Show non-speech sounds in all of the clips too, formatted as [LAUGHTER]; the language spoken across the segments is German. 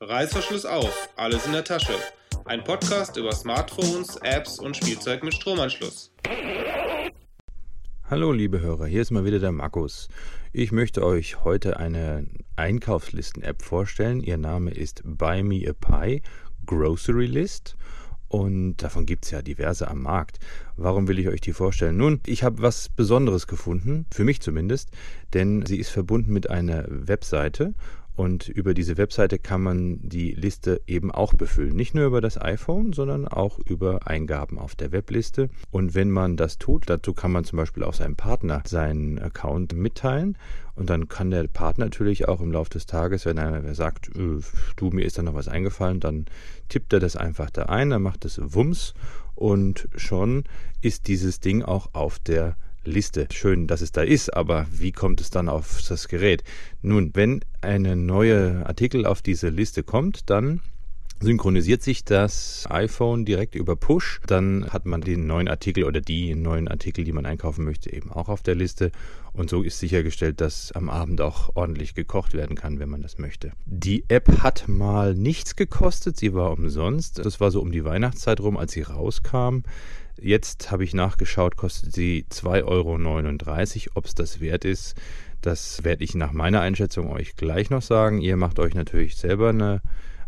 Reißverschluss auf, alles in der Tasche. Ein Podcast über Smartphones, Apps und Spielzeug mit Stromanschluss. Hallo liebe Hörer, hier ist mal wieder der Markus. Ich möchte euch heute eine Einkaufslisten-App vorstellen. Ihr Name ist Buy Me a Pie Grocery List und davon gibt es ja diverse am Markt. Warum will ich euch die vorstellen? Nun, ich habe was Besonderes gefunden, für mich zumindest, denn sie ist verbunden mit einer Webseite und über diese Webseite kann man die Liste eben auch befüllen. Nicht nur über das iPhone, sondern auch über Eingaben auf der Webliste. Und wenn man das tut, dazu kann man zum Beispiel auch seinem Partner seinen Account mitteilen. Und dann kann der Partner natürlich auch im Laufe des Tages, wenn er sagt, äh, du, mir ist da noch was eingefallen, dann tippt er das einfach da ein, dann macht es Wumms und schon ist dieses Ding auch auf der Liste. Schön, dass es da ist, aber wie kommt es dann auf das Gerät? Nun, wenn eine neue Artikel auf diese Liste kommt, dann synchronisiert sich das iPhone direkt über Push. Dann hat man den neuen Artikel oder die neuen Artikel, die man einkaufen möchte, eben auch auf der Liste. Und so ist sichergestellt, dass am Abend auch ordentlich gekocht werden kann, wenn man das möchte. Die App hat mal nichts gekostet. Sie war umsonst. Das war so um die Weihnachtszeit rum, als sie rauskam. Jetzt habe ich nachgeschaut, kostet sie 2,39 Euro. Ob es das wert ist, das werde ich nach meiner Einschätzung euch gleich noch sagen. Ihr macht euch natürlich selber eine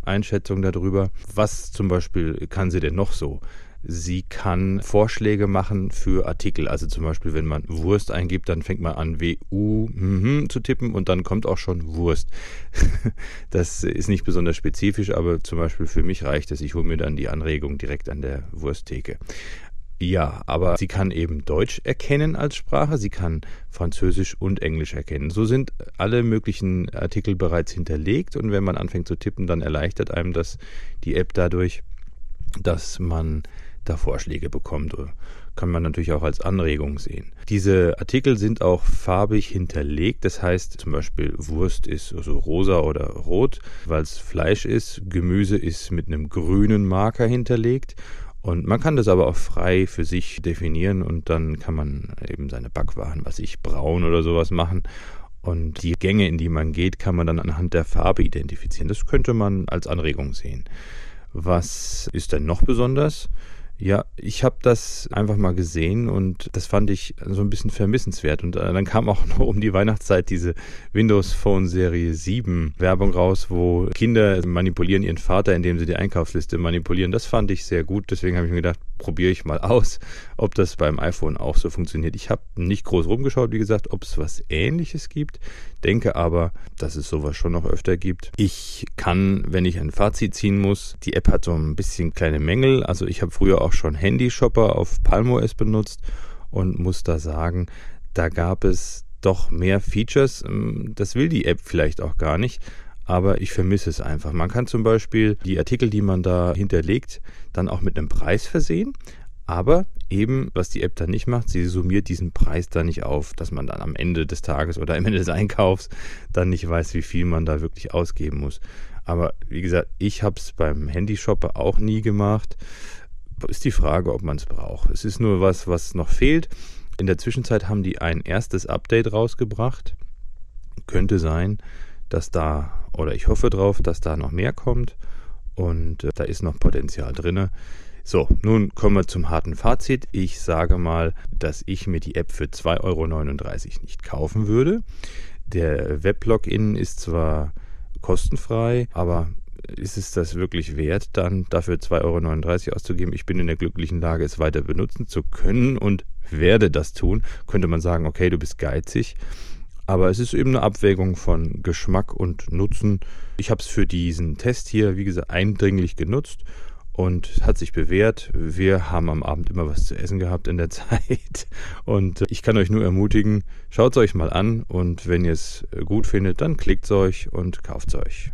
Einschätzung darüber. Was zum Beispiel kann sie denn noch so? Sie kann Vorschläge machen für Artikel. Also zum Beispiel, wenn man Wurst eingibt, dann fängt man an, WU mm, zu tippen und dann kommt auch schon Wurst. [LAUGHS] das ist nicht besonders spezifisch, aber zum Beispiel für mich reicht es. Ich hole mir dann die Anregung direkt an der Wursttheke. Ja, aber sie kann eben Deutsch erkennen als Sprache, sie kann Französisch und Englisch erkennen. So sind alle möglichen Artikel bereits hinterlegt und wenn man anfängt zu tippen, dann erleichtert einem das die App dadurch, dass man da Vorschläge bekommt. Kann man natürlich auch als Anregung sehen. Diese Artikel sind auch farbig hinterlegt. Das heißt zum Beispiel Wurst ist so rosa oder rot, weil es Fleisch ist. Gemüse ist mit einem grünen Marker hinterlegt und man kann das aber auch frei für sich definieren und dann kann man eben seine Backwaren, was ich braun oder sowas machen. Und die Gänge, in die man geht, kann man dann anhand der Farbe identifizieren. Das könnte man als Anregung sehen. Was ist denn noch besonders? Ja, ich habe das einfach mal gesehen und das fand ich so ein bisschen vermissenswert. Und äh, dann kam auch [LAUGHS] noch um die Weihnachtszeit diese Windows Phone Serie 7 Werbung raus, wo Kinder manipulieren ihren Vater, indem sie die Einkaufsliste manipulieren. Das fand ich sehr gut. Deswegen habe ich mir gedacht, probiere ich mal aus, ob das beim iPhone auch so funktioniert. Ich habe nicht groß rumgeschaut, wie gesagt, ob es was ähnliches gibt. Denke aber, dass es sowas schon noch öfter gibt. Ich kann, wenn ich ein Fazit ziehen muss, die App hat so ein bisschen kleine Mängel. Also ich habe früher auch schon Handyshopper auf PalmOS benutzt und muss da sagen, da gab es doch mehr Features. Ähm, das will die App vielleicht auch gar nicht, aber ich vermisse es einfach. Man kann zum Beispiel die Artikel, die man da hinterlegt, dann auch mit einem Preis versehen. Aber eben, was die App dann nicht macht, sie summiert diesen Preis dann nicht auf, dass man dann am Ende des Tages oder am Ende des Einkaufs dann nicht weiß, wie viel man da wirklich ausgeben muss. Aber wie gesagt, ich habe es beim Handyshopper auch nie gemacht ist die Frage, ob man es braucht. Es ist nur was, was noch fehlt. In der Zwischenzeit haben die ein erstes Update rausgebracht. Könnte sein, dass da, oder ich hoffe drauf, dass da noch mehr kommt. Und äh, da ist noch Potenzial drin. So, nun kommen wir zum harten Fazit. Ich sage mal, dass ich mir die App für 2,39 Euro nicht kaufen würde. Der Weblogin ist zwar kostenfrei, aber ist es das wirklich wert, dann dafür 2,39 Euro auszugeben? Ich bin in der glücklichen Lage, es weiter benutzen zu können und werde das tun. Könnte man sagen, okay, du bist geizig. Aber es ist eben eine Abwägung von Geschmack und Nutzen. Ich habe es für diesen Test hier, wie gesagt, eindringlich genutzt und hat sich bewährt. Wir haben am Abend immer was zu essen gehabt in der [LAUGHS] Zeit. Und ich kann euch nur ermutigen, schaut es euch mal an und wenn ihr es gut findet, dann klickt es euch und kauft es euch.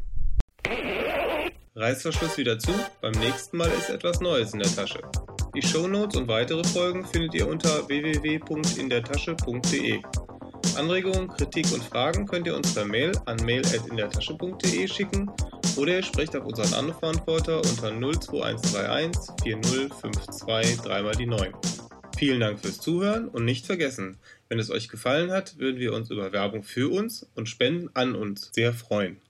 Reißverschluss wieder zu, beim nächsten Mal ist etwas Neues in der Tasche. Die Shownotes und weitere Folgen findet ihr unter www.indertasche.de. Anregungen, Kritik und Fragen könnt ihr uns per Mail an mail.indertasche.de schicken oder ihr sprecht auf unseren Anrufverantworter unter 02131 4052 3 mal die 9. Vielen Dank fürs Zuhören und nicht vergessen, wenn es euch gefallen hat, würden wir uns über Werbung für uns und Spenden an uns sehr freuen.